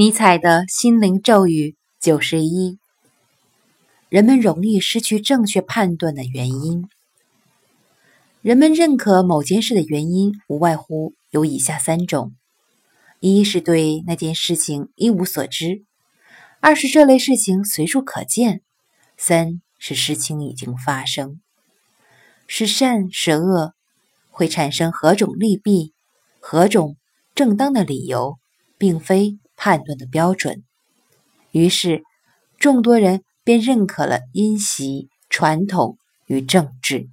尼采的心灵咒语九十一：人们容易失去正确判断的原因。人们认可某件事的原因，无外乎有以下三种：一是对那件事情一无所知；二是这类事情随处可见；三是事情已经发生。是善是恶，会产生何种利弊，何种正当的理由，并非判断的标准。于是，众多人便认可了因袭、传统与政治。